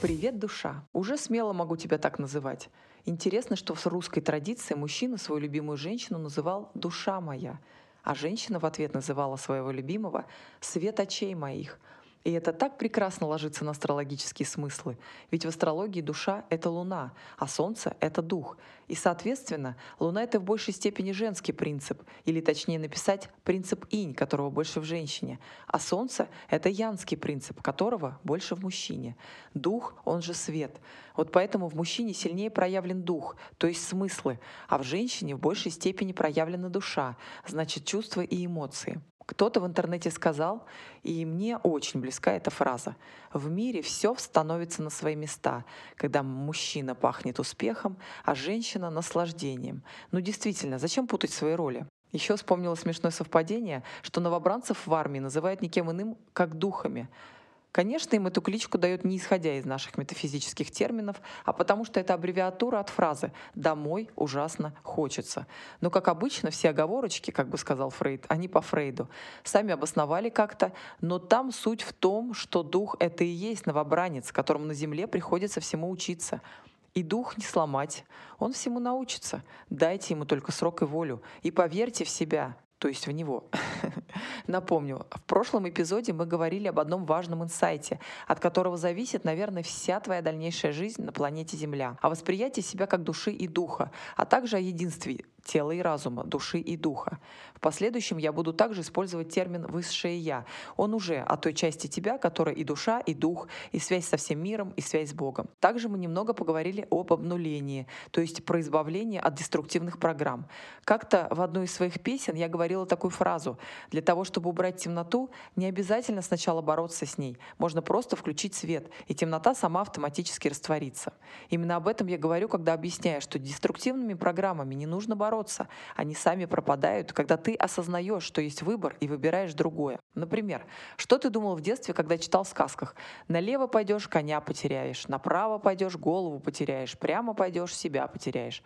Привет, душа. Уже смело могу тебя так называть. Интересно, что в русской традиции мужчина свою любимую женщину называл «душа моя», а женщина в ответ называла своего любимого «свет очей моих», и это так прекрасно ложится на астрологические смыслы. Ведь в астрологии душа — это Луна, а Солнце — это дух. И, соответственно, Луна — это в большей степени женский принцип, или точнее написать принцип инь, которого больше в женщине, а Солнце — это янский принцип, которого больше в мужчине. Дух, он же свет. Вот поэтому в мужчине сильнее проявлен дух, то есть смыслы, а в женщине в большей степени проявлена душа, значит чувства и эмоции. Кто-то в интернете сказал, и мне очень близка эта фраза, в мире все становится на свои места, когда мужчина пахнет успехом, а женщина — наслаждением. Ну действительно, зачем путать свои роли? Еще вспомнила смешное совпадение, что новобранцев в армии называют никем иным, как духами — Конечно, им эту кличку дают не исходя из наших метафизических терминов, а потому что это аббревиатура от фразы «домой ужасно хочется». Но, как обычно, все оговорочки, как бы сказал Фрейд, они по Фрейду, сами обосновали как-то, но там суть в том, что дух — это и есть новобранец, которому на земле приходится всему учиться. И дух не сломать, он всему научится. Дайте ему только срок и волю. И поверьте в себя, то есть в него. Напомню, в прошлом эпизоде мы говорили об одном важном инсайте, от которого зависит, наверное, вся твоя дальнейшая жизнь на планете Земля, о восприятии себя как души и духа, а также о единстве тела и разума, души и духа. В последующем я буду также использовать термин «высшее я». Он уже о той части тебя, которая и душа, и дух, и связь со всем миром, и связь с Богом. Также мы немного поговорили об обнулении, то есть про избавление от деструктивных программ. Как-то в одной из своих песен я говорила такую фразу «Для того, чтобы убрать темноту, не обязательно сначала бороться с ней. Можно просто включить свет, и темнота сама автоматически растворится». Именно об этом я говорю, когда объясняю, что деструктивными программами не нужно бороться, бороться. Они сами пропадают, когда ты осознаешь, что есть выбор и выбираешь другое. Например, что ты думал в детстве, когда читал в сказках? Налево пойдешь, коня потеряешь, направо пойдешь, голову потеряешь, прямо пойдешь, себя потеряешь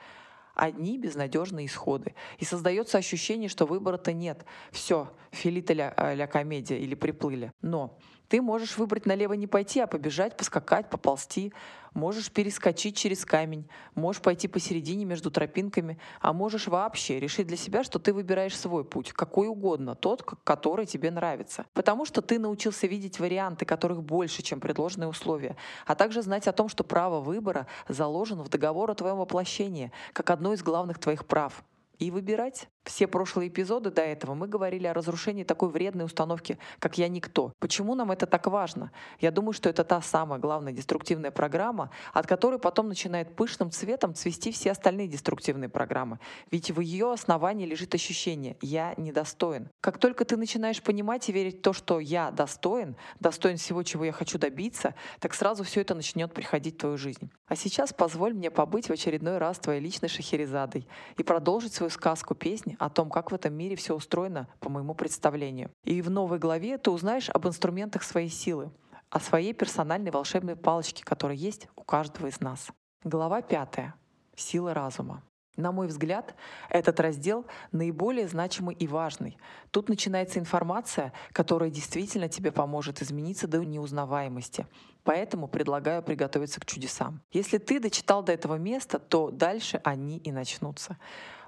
одни безнадежные исходы. И создается ощущение, что выбора-то нет. Все, филита ля, э, ля комедия или приплыли. Но ты можешь выбрать налево не пойти, а побежать, поскакать, поползти. Можешь перескочить через камень, можешь пойти посередине между тропинками, а можешь вообще решить для себя, что ты выбираешь свой путь, какой угодно, тот, который тебе нравится. Потому что ты научился видеть варианты, которых больше, чем предложенные условия, а также знать о том, что право выбора заложено в договор о твоем воплощении, как одно из главных твоих прав. И выбирать. Все прошлые эпизоды до этого мы говорили о разрушении такой вредной установки, как «я никто». Почему нам это так важно? Я думаю, что это та самая главная деструктивная программа, от которой потом начинает пышным цветом цвести все остальные деструктивные программы. Ведь в ее основании лежит ощущение «я недостоин». Как только ты начинаешь понимать и верить в то, что «я достоин», достоин всего, чего я хочу добиться, так сразу все это начнет приходить в твою жизнь. А сейчас позволь мне побыть в очередной раз твоей личной Шахерезадой и продолжить свою сказку песни о том, как в этом мире все устроено по моему представлению. И в новой главе ты узнаешь об инструментах своей силы, о своей персональной волшебной палочке, которая есть у каждого из нас. Глава пятая. Сила разума. На мой взгляд, этот раздел наиболее значимый и важный. Тут начинается информация, которая действительно тебе поможет измениться до неузнаваемости. Поэтому предлагаю приготовиться к чудесам. Если ты дочитал до этого места, то дальше они и начнутся.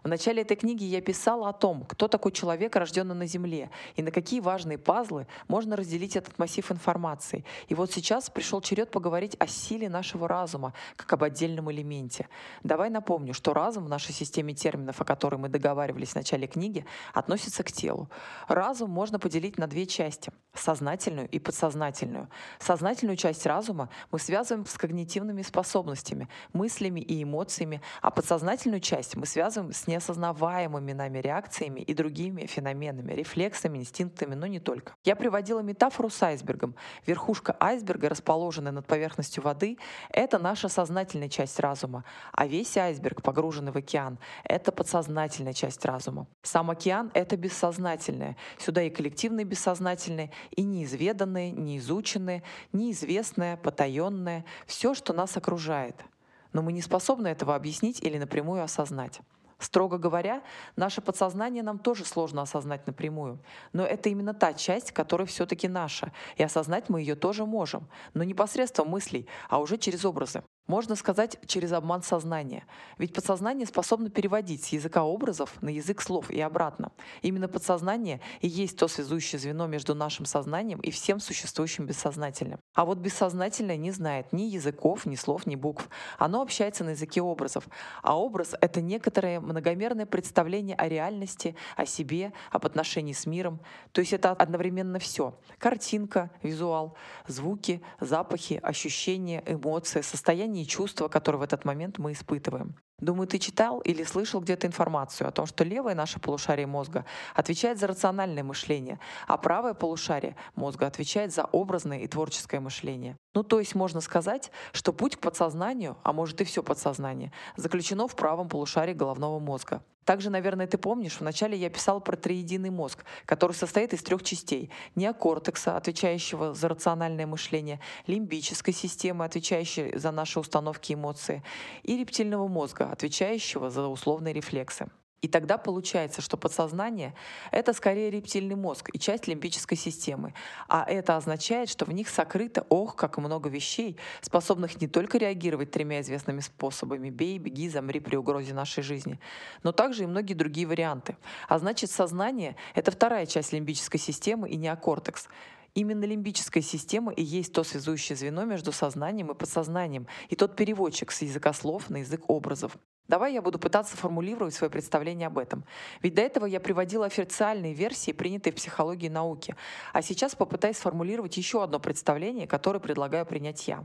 В начале этой книги я писала о том, кто такой человек, рожденный на Земле, и на какие важные пазлы можно разделить этот массив информации. И вот сейчас пришел черед поговорить о силе нашего разума, как об отдельном элементе. Давай напомню, что разум в нашей системе терминов, о которой мы договаривались в начале книги, относится к телу. Разум можно поделить на две части — сознательную и подсознательную. Сознательную часть разума мы связываем с когнитивными способностями, мыслями и эмоциями, а подсознательную часть мы связываем с неосознаваемыми нами реакциями и другими феноменами, рефлексами, инстинктами, но не только. Я приводила метафору с айсбергом. Верхушка айсберга, расположенная над поверхностью воды, это наша сознательная часть разума, а весь айсберг, погруженный в океан, это подсознательная часть разума. Сам океан — это бессознательное. Сюда и коллективное бессознательное, и неизведанное, неизученное, неизвестное, потаенное, все, что нас окружает. Но мы не способны этого объяснить или напрямую осознать. Строго говоря, наше подсознание нам тоже сложно осознать напрямую. Но это именно та часть, которая все-таки наша. И осознать мы ее тоже можем. Но не посредством мыслей, а уже через образы. Можно сказать, через обман сознания. Ведь подсознание способно переводить с языка образов на язык слов и обратно. Именно подсознание и есть то связующее звено между нашим сознанием и всем существующим бессознательным. А вот бессознательное не знает ни языков, ни слов, ни букв. Оно общается на языке образов. А образ — это некоторое многомерное представление о реальности, о себе, об отношении с миром. То есть это одновременно все. Картинка, визуал, звуки, запахи, ощущения, эмоции, состояние состояние и чувства, которые в этот момент мы испытываем. Думаю, ты читал или слышал где-то информацию о том, что левое наше полушарие мозга отвечает за рациональное мышление, а правое полушарие мозга отвечает за образное и творческое мышление. Ну, то есть можно сказать, что путь к подсознанию, а может и все подсознание, заключено в правом полушарии головного мозга. Также, наверное, ты помнишь, вначале я писал про триединый мозг, который состоит из трех частей. Неокортекса, отвечающего за рациональное мышление, лимбической системы, отвечающей за наши установки и эмоции, и рептильного мозга, отвечающего за условные рефлексы. И тогда получается, что подсознание — это скорее рептильный мозг и часть лимбической системы. А это означает, что в них сокрыто, ох, как много вещей, способных не только реагировать тремя известными способами — бей, беги, замри при угрозе нашей жизни, но также и многие другие варианты. А значит, сознание — это вторая часть лимбической системы и неокортекс. Именно лимбическая система и есть то связующее звено между сознанием и подсознанием, и тот переводчик с языка слов на язык образов. Давай я буду пытаться формулировать свое представление об этом. Ведь до этого я приводила официальные версии, принятые в психологии науки. А сейчас попытаюсь сформулировать еще одно представление, которое предлагаю принять я.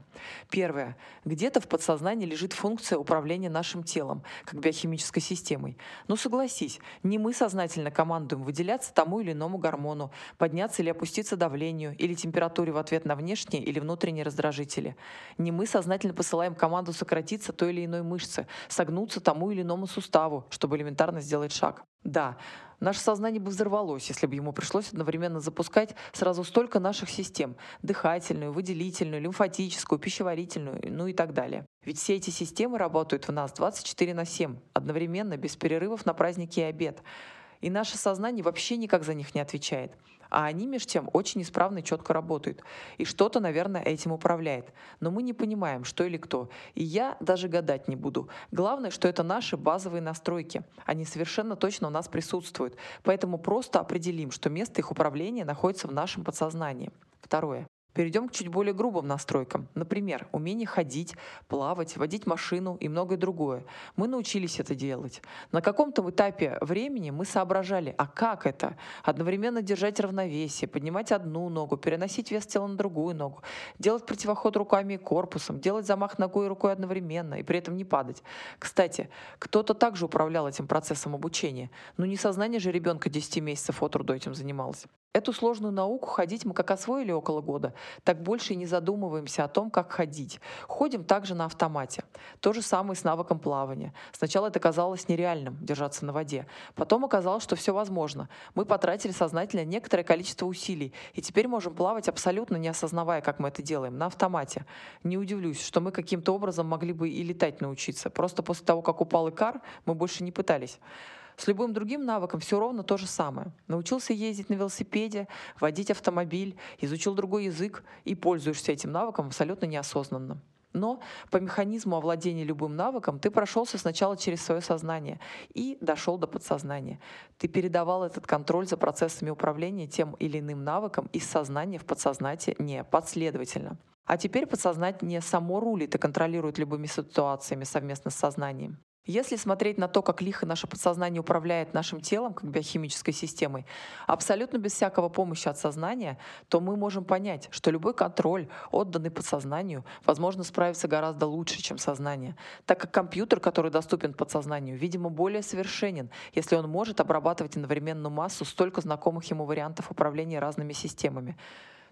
Первое. Где-то в подсознании лежит функция управления нашим телом, как биохимической системой. Но согласись, не мы сознательно командуем выделяться тому или иному гормону, подняться или опуститься давлению или температуре в ответ на внешние или внутренние раздражители. Не мы сознательно посылаем команду сократиться той или иной мышцы, согнуться тянуться тому или иному суставу, чтобы элементарно сделать шаг. Да, наше сознание бы взорвалось, если бы ему пришлось одновременно запускать сразу столько наших систем – дыхательную, выделительную, лимфатическую, пищеварительную, ну и так далее. Ведь все эти системы работают в нас 24 на 7, одновременно, без перерывов на праздники и обед. И наше сознание вообще никак за них не отвечает. А они, между тем, очень исправно и четко работают. И что-то, наверное, этим управляет. Но мы не понимаем, что или кто. И я даже гадать не буду. Главное, что это наши базовые настройки. Они совершенно точно у нас присутствуют. Поэтому просто определим, что место их управления находится в нашем подсознании. Второе. Перейдем к чуть более грубым настройкам. Например, умение ходить, плавать, водить машину и многое другое. Мы научились это делать. На каком-то этапе времени мы соображали, а как это? Одновременно держать равновесие, поднимать одну ногу, переносить вес тела на другую ногу, делать противоход руками и корпусом, делать замах ногой и рукой одновременно и при этом не падать. Кстати, кто-то также управлял этим процессом обучения. Но не сознание же ребенка 10 месяцев от роду этим занималось. Эту сложную науку ходить мы как освоили около года, так больше и не задумываемся о том, как ходить. Ходим также на автомате. То же самое с навыком плавания. Сначала это казалось нереальным — держаться на воде. Потом оказалось, что все возможно. Мы потратили сознательно некоторое количество усилий, и теперь можем плавать абсолютно не осознавая, как мы это делаем, на автомате. Не удивлюсь, что мы каким-то образом могли бы и летать научиться. Просто после того, как упал Икар, мы больше не пытались. С любым другим навыком все ровно то же самое. Научился ездить на велосипеде, водить автомобиль, изучил другой язык и пользуешься этим навыком абсолютно неосознанно. Но по механизму овладения любым навыком ты прошелся сначала через свое сознание и дошел до подсознания. Ты передавал этот контроль за процессами управления тем или иным навыком из сознания в подсознание последовательно. А теперь подсознание само рулит и контролирует любыми ситуациями совместно с сознанием. Если смотреть на то, как лихо наше подсознание управляет нашим телом, как биохимической системой, абсолютно без всякого помощи от сознания, то мы можем понять, что любой контроль, отданный подсознанию, возможно справиться гораздо лучше, чем сознание, так как компьютер, который доступен подсознанию, видимо, более совершенен, если он может обрабатывать одновременную массу столько знакомых ему вариантов управления разными системами.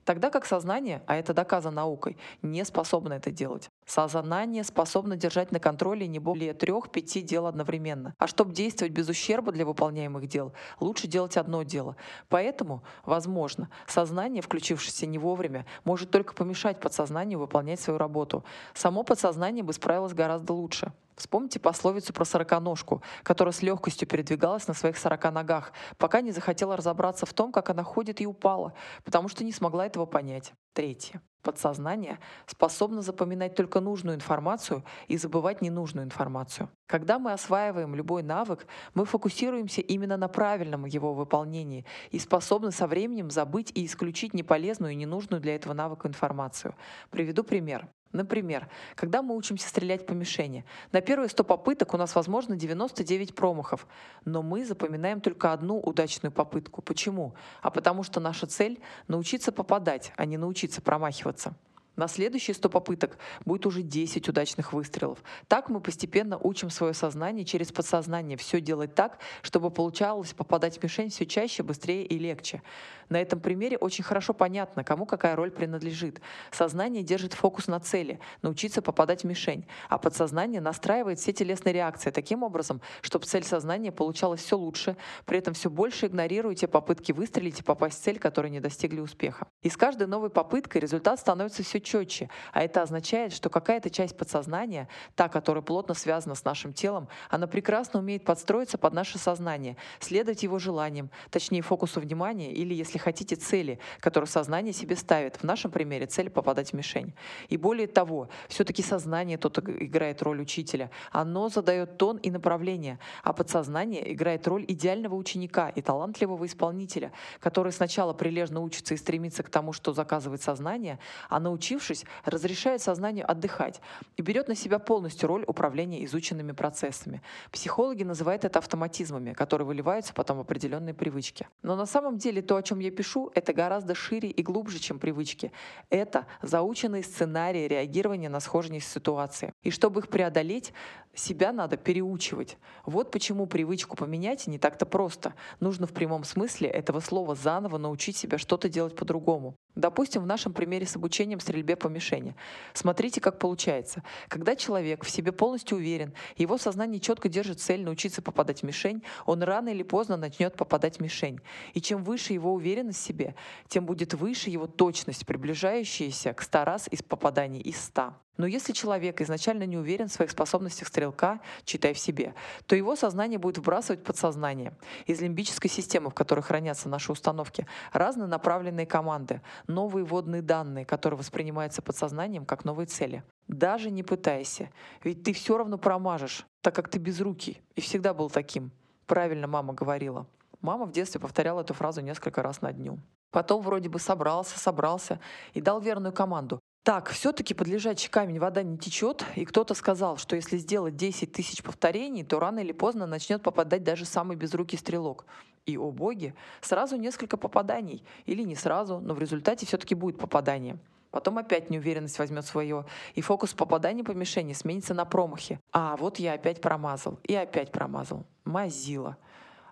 Тогда как сознание, а это доказано наукой, не способно это делать. Сознание способно держать на контроле не более трех-пяти дел одновременно. А чтобы действовать без ущерба для выполняемых дел, лучше делать одно дело. Поэтому, возможно, сознание, включившееся не вовремя, может только помешать подсознанию выполнять свою работу. Само подсознание бы справилось гораздо лучше. Вспомните пословицу про сороконожку, которая с легкостью передвигалась на своих сорока ногах, пока не захотела разобраться в том, как она ходит и упала, потому что не смогла этого понять. Третье. Подсознание способно запоминать только нужную информацию и забывать ненужную информацию. Когда мы осваиваем любой навык, мы фокусируемся именно на правильном его выполнении и способны со временем забыть и исключить неполезную и ненужную для этого навыка информацию. Приведу пример. Например, когда мы учимся стрелять по мишени, на первые 100 попыток у нас возможно 99 промахов, но мы запоминаем только одну удачную попытку. Почему? А потому что наша цель — научиться попадать, а не научиться промахиваться. На следующие 100 попыток будет уже 10 удачных выстрелов. Так мы постепенно учим свое сознание через подсознание все делать так, чтобы получалось попадать в мишень все чаще, быстрее и легче. На этом примере очень хорошо понятно, кому какая роль принадлежит. Сознание держит фокус на цели, научиться попадать в мишень, а подсознание настраивает все телесные реакции таким образом, чтобы цель сознания получалась все лучше, при этом все больше игнорируете попытки выстрелить и попасть в цель, которой не достигли успеха. И с каждой новой попыткой результат становится все четче, а это означает, что какая-то часть подсознания, та, которая плотно связана с нашим телом, она прекрасно умеет подстроиться под наше сознание, следовать его желаниям, точнее фокусу внимания или, если хотите, цели, которые сознание себе ставит. В нашем примере цель попадать в мишень. И более того, все-таки сознание тут играет роль учителя. Оно задает тон и направление, а подсознание играет роль идеального ученика и талантливого исполнителя, который сначала прилежно учится и стремится к тому, что заказывает сознание, а научившись, разрешает сознанию отдыхать и берет на себя полностью роль управления изученными процессами. Психологи называют это автоматизмами, которые выливаются потом в определенные привычки. Но на самом деле то, о чем я пишу, это гораздо шире и глубже, чем привычки. Это заученные сценарии реагирования на схожие ситуации. И чтобы их преодолеть, себя надо переучивать. Вот почему привычку поменять не так-то просто. Нужно в прямом смысле этого слова заново научить себя что-то делать по-другому. Допустим, в нашем примере с обучением стрельбе по мишени. Смотрите, как получается. Когда человек в себе полностью уверен, его сознание четко держит цель научиться попадать в мишень, он рано или поздно начнет попадать в мишень. И чем выше его уверенность в себе, тем будет выше его точность, приближающаяся к 100 раз из попаданий из 100. Но если человек изначально не уверен в своих способностях стрелка, читай в себе, то его сознание будет вбрасывать подсознание из лимбической системы, в которой хранятся наши установки, разные направленные команды, новые водные данные, которые воспринимаются подсознанием как новые цели. Даже не пытайся, ведь ты все равно промажешь, так как ты безрукий и всегда был таким. Правильно мама говорила. Мама в детстве повторяла эту фразу несколько раз на дню. Потом вроде бы собрался, собрался и дал верную команду. Так, все-таки под лежачий камень вода не течет, и кто-то сказал, что если сделать 10 тысяч повторений, то рано или поздно начнет попадать даже самый безрукий стрелок. И, о боги, сразу несколько попаданий. Или не сразу, но в результате все-таки будет попадание. Потом опять неуверенность возьмет свое, и фокус попадания по мишени сменится на промахи. А, вот я опять промазал, и опять промазал. Мазила.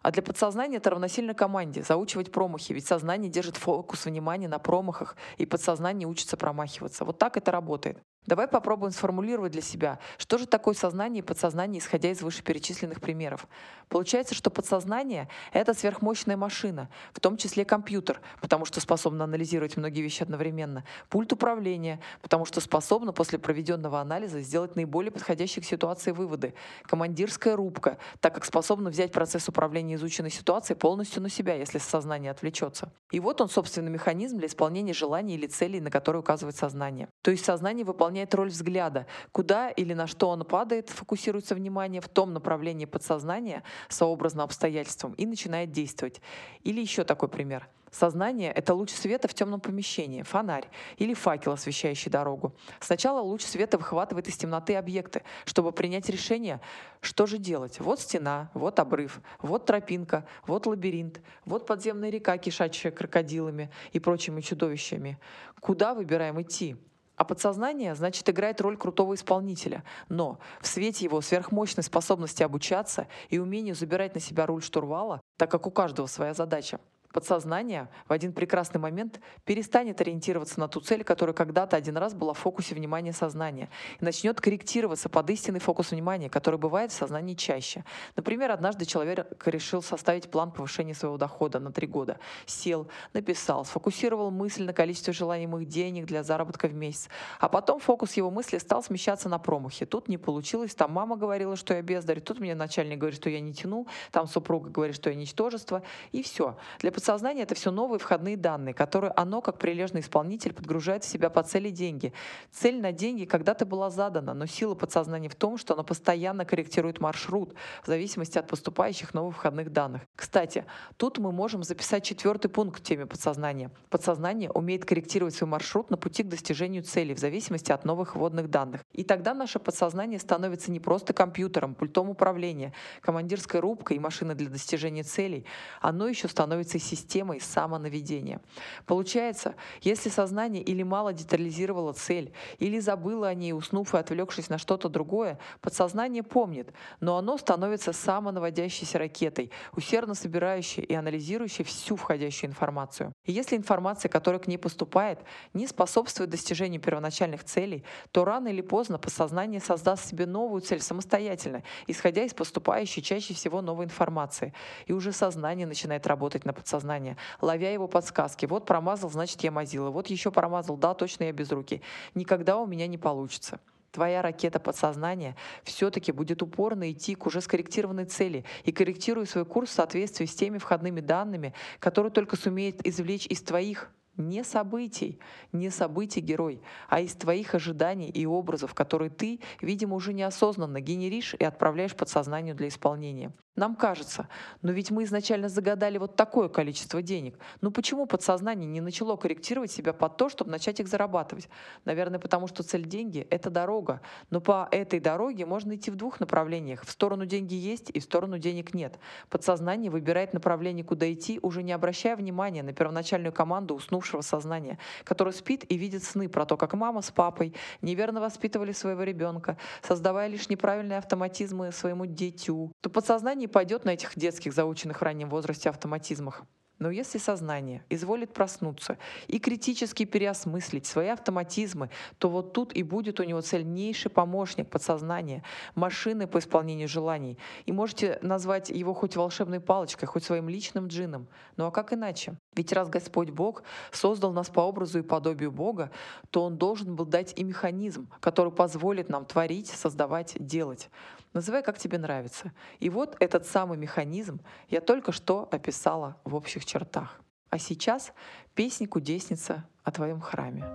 А для подсознания это равносильно команде заучивать промахи, ведь сознание держит фокус внимания на промахах, и подсознание учится промахиваться. Вот так это работает. Давай попробуем сформулировать для себя, что же такое сознание и подсознание, исходя из вышеперечисленных примеров. Получается, что подсознание — это сверхмощная машина, в том числе компьютер, потому что способна анализировать многие вещи одновременно, пульт управления, потому что способна после проведенного анализа сделать наиболее подходящие к ситуации выводы, командирская рубка, так как способна взять процесс управления изученной ситуацией полностью на себя, если сознание отвлечется. И вот он, собственный механизм для исполнения желаний или целей, на которые указывает сознание. То есть сознание выполняет выполняет роль взгляда. Куда или на что он падает, фокусируется внимание в том направлении подсознания, сообразно обстоятельствам, и начинает действовать. Или еще такой пример. Сознание — это луч света в темном помещении, фонарь или факел, освещающий дорогу. Сначала луч света выхватывает из темноты объекты, чтобы принять решение, что же делать. Вот стена, вот обрыв, вот тропинка, вот лабиринт, вот подземная река, кишачая крокодилами и прочими чудовищами. Куда выбираем идти? А подсознание, значит, играет роль крутого исполнителя. Но в свете его сверхмощной способности обучаться и умению забирать на себя руль штурвала, так как у каждого своя задача, Подсознание в один прекрасный момент перестанет ориентироваться на ту цель, которая когда-то один раз была в фокусе внимания сознания, и начнет корректироваться под истинный фокус внимания, который бывает в сознании чаще. Например, однажды человек решил составить план повышения своего дохода на три года. Сел, написал, сфокусировал мысль на количестве желаемых денег для заработка в месяц. А потом фокус его мысли стал смещаться на промахи. Тут не получилось, там мама говорила, что я бездарь, тут мне начальник говорит, что я не тяну, там супруга говорит, что я ничтожество, и все. Для подсознания это все новые входные данные, которые оно, как прилежный исполнитель, подгружает в себя по цели деньги. Цель на деньги когда-то была задана, но сила подсознания в том, что оно постоянно корректирует маршрут в зависимости от поступающих новых входных данных. Кстати, тут мы можем записать четвертый пункт в теме подсознания. Подсознание умеет корректировать свой маршрут на пути к достижению цели в зависимости от новых вводных данных. И тогда наше подсознание становится не просто компьютером, пультом управления, командирской рубкой и машиной для достижения целей, оно еще становится системой системой самонаведения. Получается, если сознание или мало детализировало цель, или забыло о ней, уснув и отвлекшись на что-то другое, подсознание помнит, но оно становится самонаводящейся ракетой, усердно собирающей и анализирующей всю входящую информацию. И если информация, которая к ней поступает, не способствует достижению первоначальных целей, то рано или поздно подсознание создаст себе новую цель самостоятельно, исходя из поступающей чаще всего новой информации. И уже сознание начинает работать на подсознание сознания, ловя его подсказки. Вот промазал, значит, я мазила. Вот еще промазал, да, точно я без руки. Никогда у меня не получится твоя ракета подсознания все-таки будет упорно идти к уже скорректированной цели и корректируя свой курс в соответствии с теми входными данными, которые только сумеет извлечь из твоих не событий, не событий герой, а из твоих ожиданий и образов, которые ты, видимо, уже неосознанно генеришь и отправляешь подсознанию для исполнения. Нам кажется, но ведь мы изначально загадали вот такое количество денег. Ну почему подсознание не начало корректировать себя под то, чтобы начать их зарабатывать? Наверное, потому что цель деньги — это дорога. Но по этой дороге можно идти в двух направлениях. В сторону деньги есть и в сторону денег нет. Подсознание выбирает направление, куда идти, уже не обращая внимания на первоначальную команду уснувшего сознания, которое спит и видит сны про то, как мама с папой неверно воспитывали своего ребенка, создавая лишь неправильные автоматизмы своему дитю. То подсознание не пойдет на этих детских, заученных в раннем возрасте автоматизмах. Но если сознание изволит проснуться и критически переосмыслить свои автоматизмы, то вот тут и будет у него цельнейший помощник подсознания, машины по исполнению желаний. И можете назвать его хоть волшебной палочкой, хоть своим личным джином. Ну а как иначе? Ведь раз Господь Бог создал нас по образу и подобию Бога, то Он должен был дать и механизм, который позволит нам творить, создавать, делать. Называй, как тебе нравится. И вот этот самый механизм я только что описала в общих чертах. А сейчас песня кудесница о твоем храме.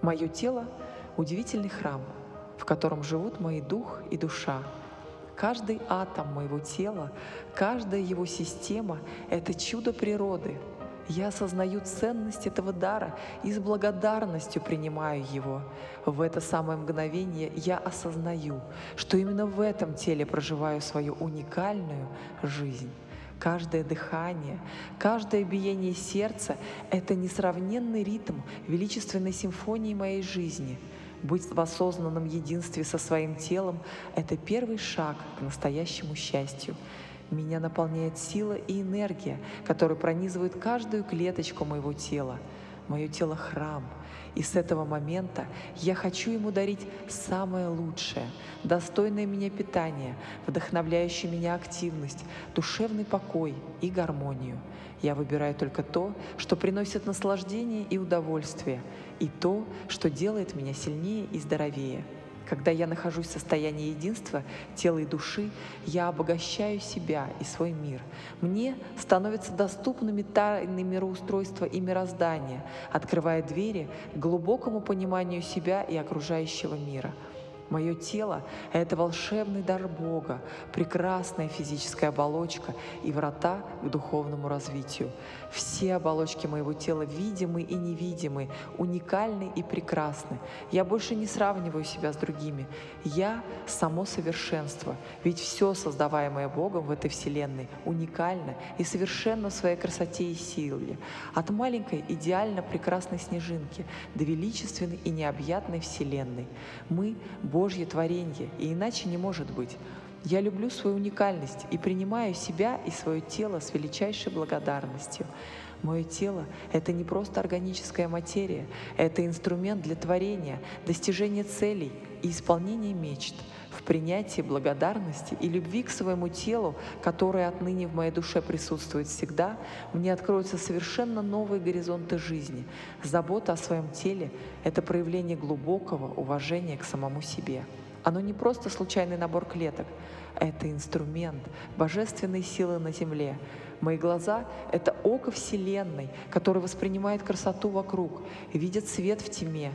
Мое тело — удивительный храм, в котором живут мои дух и душа. Каждый атом моего тела, каждая его система — это чудо природы — я осознаю ценность этого дара и с благодарностью принимаю его. В это самое мгновение я осознаю, что именно в этом теле проживаю свою уникальную жизнь. Каждое дыхание, каждое биение сердца — это несравненный ритм величественной симфонии моей жизни. Быть в осознанном единстве со своим телом — это первый шаг к настоящему счастью. Меня наполняет сила и энергия, которые пронизывают каждую клеточку моего тела. Мое тело — храм, и с этого момента я хочу ему дарить самое лучшее, достойное меня питание, вдохновляющее меня активность, душевный покой и гармонию. Я выбираю только то, что приносит наслаждение и удовольствие, и то, что делает меня сильнее и здоровее — когда я нахожусь в состоянии единства тела и души, я обогащаю себя и свой мир. Мне становятся доступными тайны мироустройства и мироздания, открывая двери к глубокому пониманию себя и окружающего мира — Мое тело — это волшебный дар Бога, прекрасная физическая оболочка и врата к духовному развитию. Все оболочки моего тела видимы и невидимы, уникальны и прекрасны. Я больше не сравниваю себя с другими. Я — само совершенство, ведь все, создаваемое Богом в этой вселенной, уникально и совершенно в своей красоте и силе. От маленькой идеально прекрасной снежинки до величественной и необъятной вселенной. Мы — Божье творение, и иначе не может быть. Я люблю свою уникальность и принимаю себя и свое тело с величайшей благодарностью. Мое тело — это не просто органическая материя, это инструмент для творения, достижения целей и исполнения мечт — в принятии благодарности и любви к своему телу, которое отныне в моей душе присутствует всегда, мне откроются совершенно новые горизонты жизни. Забота о своем теле — это проявление глубокого уважения к самому себе. Оно не просто случайный набор клеток, это инструмент божественной силы на Земле. Мои глаза — это око Вселенной, которое воспринимает красоту вокруг, видит свет в тьме,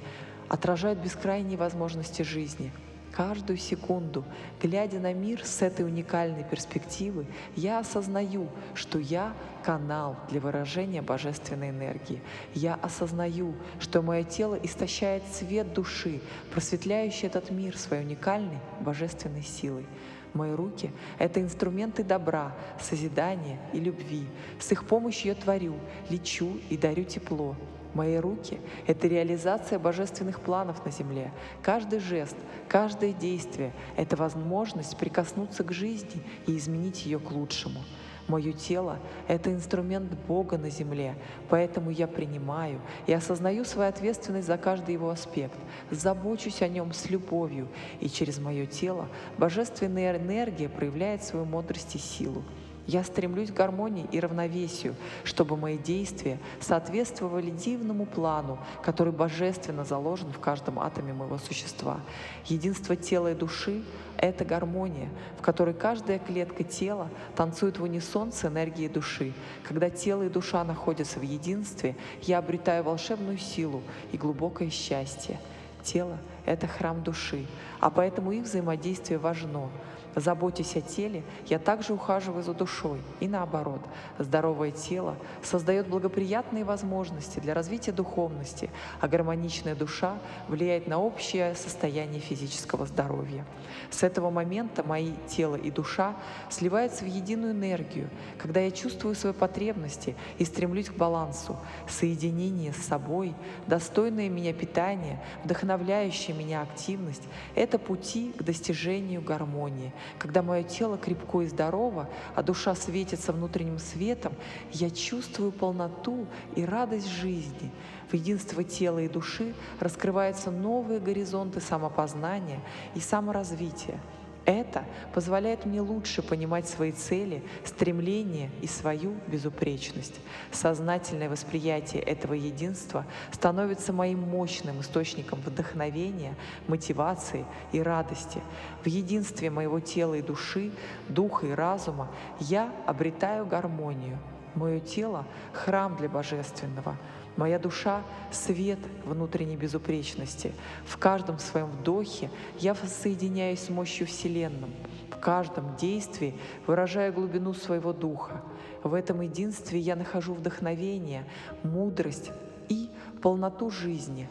отражает бескрайние возможности жизни — Каждую секунду, глядя на мир с этой уникальной перспективы, я осознаю, что я — канал для выражения божественной энергии. Я осознаю, что мое тело истощает цвет души, просветляющий этот мир своей уникальной божественной силой. Мои руки — это инструменты добра, созидания и любви. С их помощью я творю, лечу и дарю тепло. Мои руки — это реализация божественных планов на земле. Каждый жест, каждое действие — это возможность прикоснуться к жизни и изменить ее к лучшему. Мое тело — это инструмент Бога на земле, поэтому я принимаю и осознаю свою ответственность за каждый его аспект, забочусь о нем с любовью, и через мое тело божественная энергия проявляет свою мудрость и силу. Я стремлюсь к гармонии и равновесию, чтобы мои действия соответствовали дивному плану, который божественно заложен в каждом атоме моего существа. Единство тела и души — это гармония, в которой каждая клетка тела танцует в унисон с энергией души. Когда тело и душа находятся в единстве, я обретаю волшебную силу и глубокое счастье. Тело — это храм души, а поэтому их взаимодействие важно — Заботясь о теле, я также ухаживаю за душой. И наоборот, здоровое тело создает благоприятные возможности для развития духовности, а гармоничная душа влияет на общее состояние физического здоровья. С этого момента мои тело и душа сливаются в единую энергию, когда я чувствую свои потребности и стремлюсь к балансу, соединение с собой, достойное меня питание, вдохновляющая меня активность — это пути к достижению гармонии, когда мое тело крепко и здорово, а душа светится внутренним светом, я чувствую полноту и радость жизни. В единство тела и души раскрываются новые горизонты самопознания и саморазвития. Это позволяет мне лучше понимать свои цели, стремления и свою безупречность. Сознательное восприятие этого единства становится моим мощным источником вдохновения, мотивации и радости. В единстве моего тела и души, духа и разума я обретаю гармонию. Мое тело — храм для Божественного — Моя душа — свет внутренней безупречности. В каждом своем вдохе я соединяюсь с мощью Вселенной. В каждом действии выражаю глубину своего духа. В этом единстве я нахожу вдохновение, мудрость и полноту жизни.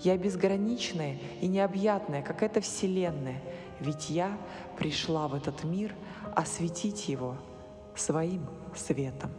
Я безграничная и необъятная, как эта Вселенная, ведь я пришла в этот мир осветить его своим светом.